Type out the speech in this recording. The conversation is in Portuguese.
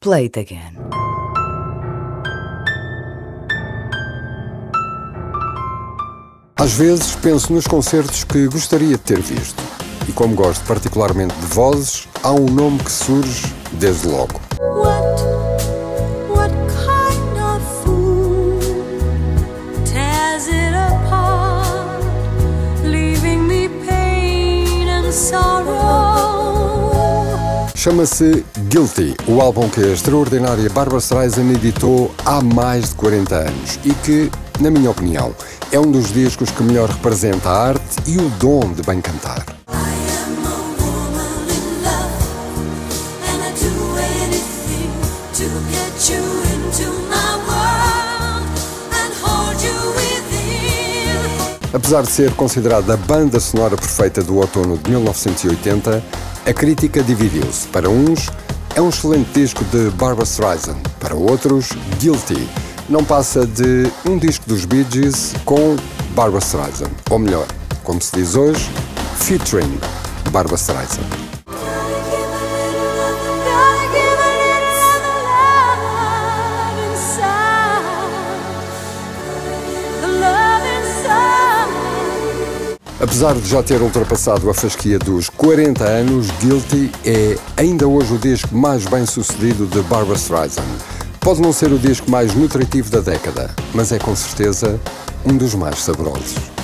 Play it again. Às vezes penso nos concertos que gostaria de ter visto. E como gosto particularmente de vozes, há um nome que surge desde logo. What, what kind of Chama-se Guilty, o álbum que a extraordinária Barbara Streisand editou há mais de 40 anos e que, na minha opinião, é um dos discos que melhor representa a arte e o dom de bem cantar. Apesar de ser considerada a banda sonora perfeita do outono de 1980, a crítica dividiu-se. Para uns, é um excelente disco de Barbara Streisand, para outros, Guilty. Não passa de um disco dos Bee Gees com Barbara Streisand, ou melhor, como se diz hoje, featuring Barbara Streisand. Apesar de já ter ultrapassado a fasquia dos 40 anos, Guilty é ainda hoje o disco mais bem sucedido de Barbara Streisand. Pode não ser o disco mais nutritivo da década, mas é com certeza um dos mais saborosos.